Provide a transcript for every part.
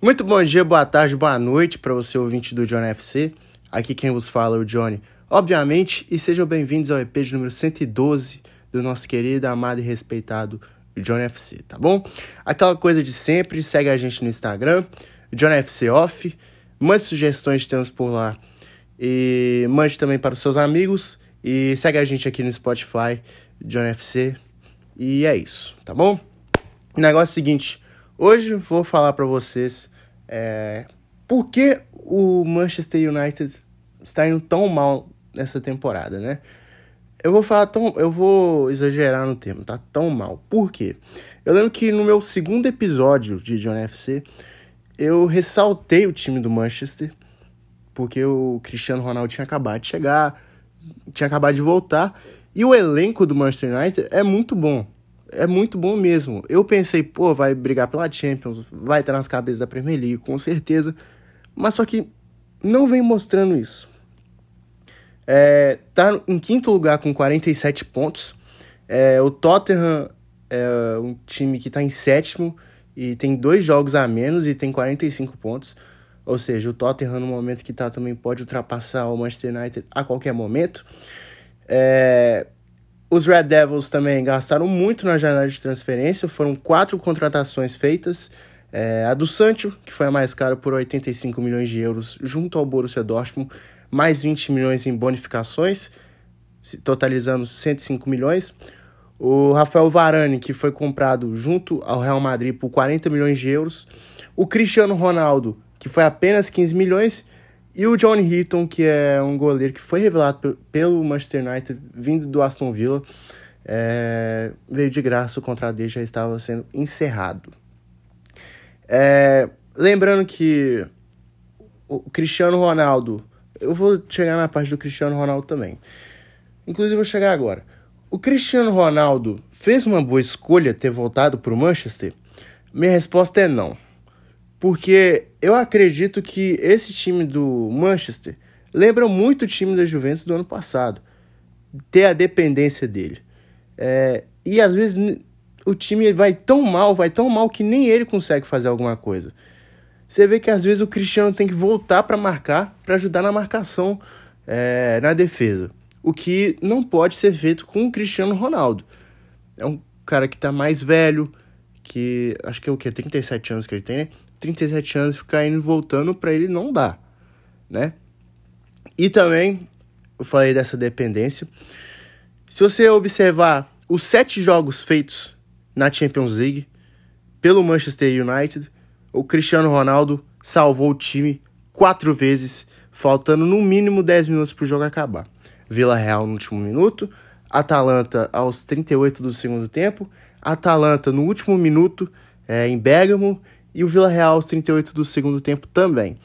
Muito bom dia, boa tarde, boa noite para você ouvinte do Johnny FC. Aqui quem vos fala é o Johnny, obviamente, e sejam bem-vindos ao EP de número 112 do nosso querido, amado e respeitado Johnny FC, tá bom? Aquela coisa de sempre, segue a gente no Instagram, Johnny FC Off, mande sugestões de temas por lá e mande também para os seus amigos e segue a gente aqui no Spotify, Johnny FC. E é isso, tá bom? O negócio é o seguinte, hoje vou falar para vocês é, por que o Manchester United está indo tão mal nessa temporada, né? Eu vou falar tão. Eu vou exagerar no termo, tá tão mal. Por quê? Eu lembro que no meu segundo episódio de John FC, eu ressaltei o time do Manchester, porque o Cristiano Ronaldo tinha acabado de chegar, tinha acabado de voltar, e o elenco do Manchester United é muito bom. É muito bom mesmo. Eu pensei, pô, vai brigar pela Champions, vai estar nas cabeças da Premier League, com certeza. Mas só que não vem mostrando isso. É, tá em quinto lugar com 47 pontos. É, o Tottenham é um time que está em sétimo e tem dois jogos a menos e tem 45 pontos. Ou seja, o Tottenham, no momento que está, também pode ultrapassar o Manchester United a qualquer momento. É, os Red Devils também gastaram muito na janela de transferência, foram quatro contratações feitas. É, a do Sancho, que foi a mais cara por 85 milhões de euros, junto ao Borussia Dortmund, mais 20 milhões em bonificações, totalizando 105 milhões. O Rafael Varane, que foi comprado junto ao Real Madrid por 40 milhões de euros. O Cristiano Ronaldo, que foi apenas 15 milhões. E o John Hitton, que é um goleiro que foi revelado pelo Manchester United, vindo do Aston Villa. É, veio de graça, o contrato dele já estava sendo encerrado. É, lembrando que o Cristiano Ronaldo eu vou chegar na parte do Cristiano Ronaldo também. Inclusive, vou chegar agora. O Cristiano Ronaldo fez uma boa escolha ter voltado para o Manchester? Minha resposta é não. Porque eu acredito que esse time do Manchester lembra muito o time da Juventus do ano passado. Ter a dependência dele. É, e às vezes o time vai tão mal, vai tão mal que nem ele consegue fazer alguma coisa. Você vê que às vezes o Cristiano tem que voltar para marcar, para ajudar na marcação é, na defesa. O que não pode ser feito com o Cristiano Ronaldo. É um cara que tá mais velho, que acho que é o que? 37 anos que ele tem, né? 37 anos ficar indo e voltando para ele não dá, né? E também, eu falei dessa dependência. Se você observar os sete jogos feitos na Champions League pelo Manchester United, o Cristiano Ronaldo salvou o time quatro vezes, faltando no mínimo 10 minutos para o jogo acabar. Vila Real no último minuto, Atalanta aos 38 do segundo tempo, Atalanta no último minuto é, em Bergamo e o Vila Real aos 38 do segundo tempo também.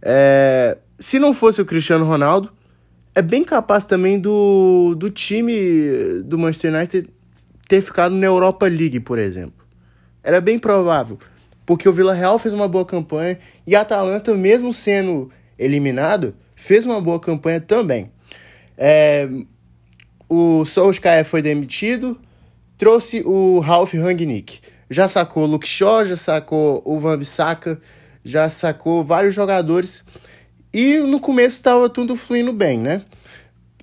É, se não fosse o Cristiano Ronaldo, é bem capaz também do, do time do Manchester United ter ficado na Europa League, por exemplo. Era bem provável porque o Vila Real fez uma boa campanha e a Atalanta, mesmo sendo eliminado, fez uma boa campanha também. É, o Solskjaer foi demitido, trouxe o Ralf Rangnick. Já sacou Luke Shaw, já sacou o Van Bissaka, já sacou vários jogadores. E no começo estava tudo fluindo bem, né?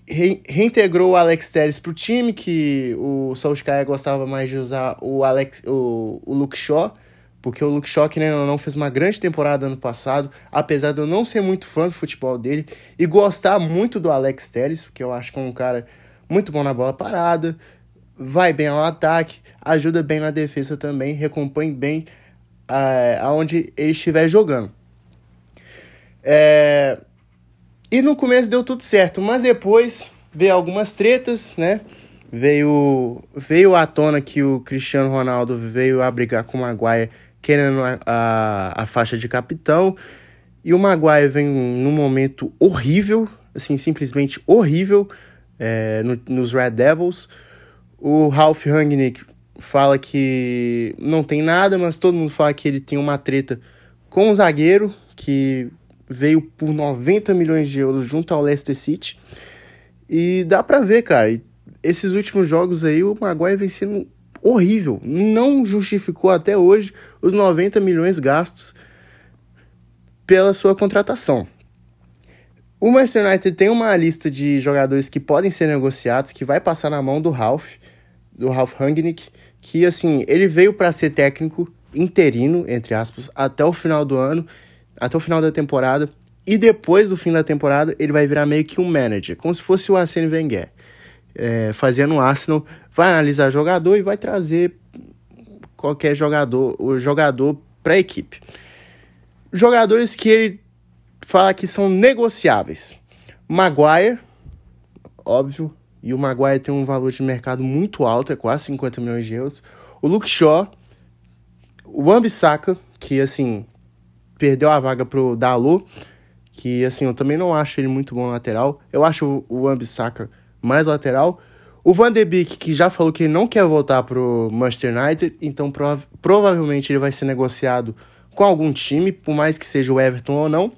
Re reintegrou o Alex Telles para o time, que o Solskjaer gostava mais de usar o, Alex, o, o Luke Shaw porque o Luke Shaw, né, não fez uma grande temporada ano passado, apesar de eu não ser muito fã do futebol dele e gostar muito do Alex Telles, que eu acho que é um cara muito bom na bola parada, vai bem ao ataque, ajuda bem na defesa também, recompõe bem uh, aonde ele estiver jogando. É... E no começo deu tudo certo, mas depois veio algumas tretas, né? Veio, veio à tona que o Cristiano Ronaldo veio a brigar com o Maguire querendo a, a, a faixa de capitão. E o Maguire vem num momento horrível, assim, simplesmente horrível é, no, nos Red Devils. O Ralph Rangnick fala que não tem nada, mas todo mundo fala que ele tem uma treta com o zagueiro, que veio por 90 milhões de euros junto ao Leicester City. E dá pra ver, cara, esses últimos jogos aí, o Maguire vem sendo horrível. Não justificou até hoje os 90 milhões gastos pela sua contratação. O Manchester United tem uma lista de jogadores que podem ser negociados, que vai passar na mão do Ralph, do Ralph Rangnick, que assim, ele veio para ser técnico interino, entre aspas, até o final do ano, até o final da temporada, e depois do fim da temporada ele vai virar meio que um manager, como se fosse o Arsene Wenger. É, fazendo o Arsenal, vai analisar jogador e vai trazer qualquer jogador, o jogador para a equipe. Jogadores que ele fala que são negociáveis. Maguire, óbvio, e o Maguire tem um valor de mercado muito alto, é quase 50 milhões de euros. O Luke Shaw, o Wan-Bissaka, que assim perdeu a vaga pro Dalot, que assim eu também não acho ele muito bom lateral. Eu acho o Wan-Bissaka mais lateral. O Van de Beek, que já falou que ele não quer voltar pro Manchester United, então prov provavelmente ele vai ser negociado com algum time, por mais que seja o Everton ou não.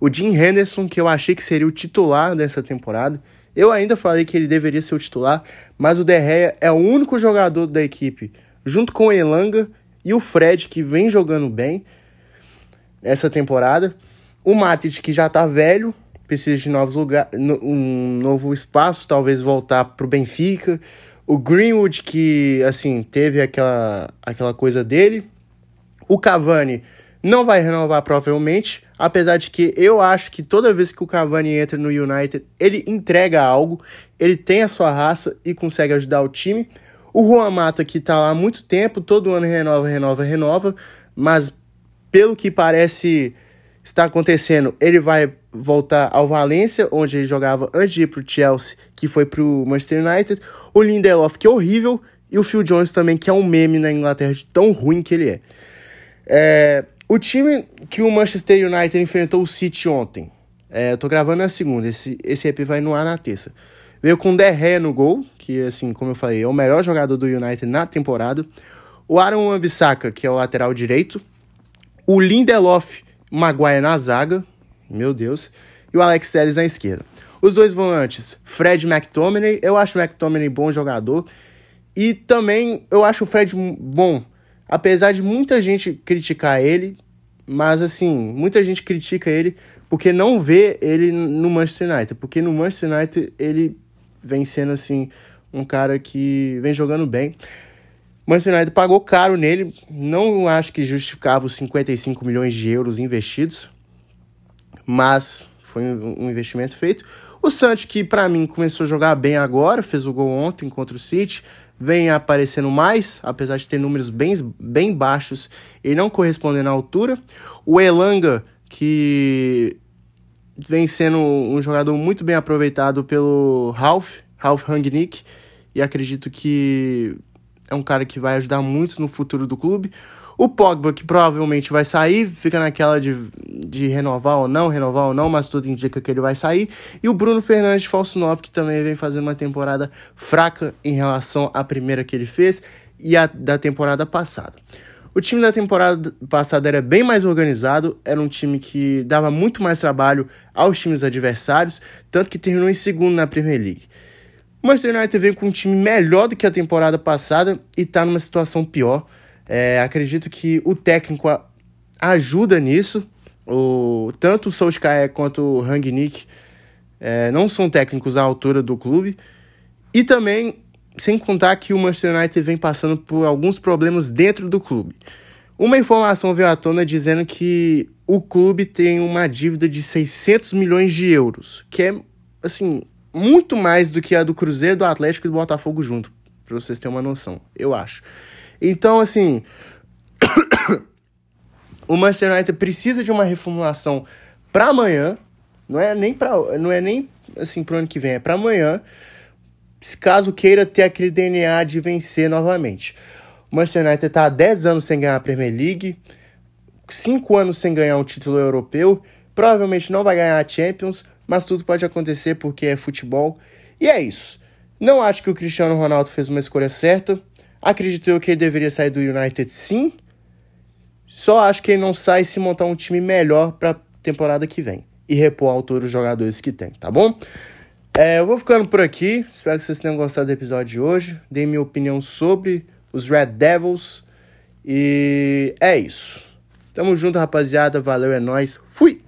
O Jim Henderson, que eu achei que seria o titular dessa temporada. Eu ainda falei que ele deveria ser o titular, mas o De Gea é o único jogador da equipe, junto com o Elanga e o Fred, que vem jogando bem essa temporada. O Matic, que já tá velho, precisa de novos lugares, um novo espaço, talvez voltar pro Benfica. O Greenwood, que, assim, teve aquela, aquela coisa dele. O Cavani não vai renovar provavelmente, apesar de que eu acho que toda vez que o Cavani entra no United, ele entrega algo, ele tem a sua raça e consegue ajudar o time. O Juan Mata, que tá lá há muito tempo, todo ano renova, renova, renova, mas pelo que parece estar acontecendo, ele vai voltar ao Valência, onde ele jogava antes de ir pro Chelsea, que foi pro Manchester United. O Lindelof, que é horrível, e o Phil Jones também, que é um meme na Inglaterra de tão ruim que ele é. É, o time que o Manchester United enfrentou o City ontem, é, eu tô gravando na segunda, esse, esse EP vai no ar na terça. Veio com o Derré no gol, que assim, como eu falei, é o melhor jogador do United na temporada. O Aaron Wambisaka, que é o lateral direito. O Lindelof Maguire na zaga, meu Deus. E o Alex Telles na esquerda. Os dois volantes, Fred McTominay. Eu acho o McTominay bom jogador. E também eu acho o Fred bom Apesar de muita gente criticar ele, mas assim, muita gente critica ele porque não vê ele no Manchester United. Porque no Manchester United ele vem sendo assim um cara que vem jogando bem. Manchester United pagou caro nele, não acho que justificava os 55 milhões de euros investidos, mas foi um investimento feito. O Santos, que para mim começou a jogar bem agora, fez o gol ontem contra o City, vem aparecendo mais, apesar de ter números bem, bem baixos e não correspondendo à altura. O Elanga, que vem sendo um jogador muito bem aproveitado pelo Ralph, Ralph Rangnick, e acredito que é um cara que vai ajudar muito no futuro do clube. O Pogba, que provavelmente vai sair, fica naquela de, de renovar ou não, renovar ou não, mas tudo indica que ele vai sair. E o Bruno Fernandes, falso 9, que também vem fazendo uma temporada fraca em relação à primeira que ele fez e a da temporada passada. O time da temporada passada era bem mais organizado, era um time que dava muito mais trabalho aos times adversários, tanto que terminou em segundo na Premier League. O Manchester United vem com um time melhor do que a temporada passada e está numa situação pior. É, acredito que o técnico ajuda nisso. O, tanto o Solskjaer quanto o Rangnick é, não são técnicos à altura do clube. E também, sem contar que o Manchester United vem passando por alguns problemas dentro do clube. Uma informação veio à tona dizendo que o clube tem uma dívida de 600 milhões de euros, que é, assim, muito mais do que a do Cruzeiro, do Atlético e do Botafogo junto, para vocês terem uma noção, eu acho. Então, assim, o Manchester United precisa de uma reformulação para amanhã, não é nem para não é nem assim pro ano que vem, é para amanhã. Caso queira ter aquele DNA de vencer novamente. O Manchester United está há 10 anos sem ganhar a Premier League, 5 anos sem ganhar um título europeu, provavelmente não vai ganhar a Champions, mas tudo pode acontecer porque é futebol. E é isso. Não acho que o Cristiano Ronaldo fez uma escolha certa. Acredito eu que ele deveria sair do United sim. Só acho que ele não sai se montar um time melhor para temporada que vem e repor a altura os jogadores que tem, tá bom? É, eu vou ficando por aqui. Espero que vocês tenham gostado do episódio de hoje. Dei minha opinião sobre os Red Devils. E é isso. Tamo junto, rapaziada. Valeu, é nóis. Fui!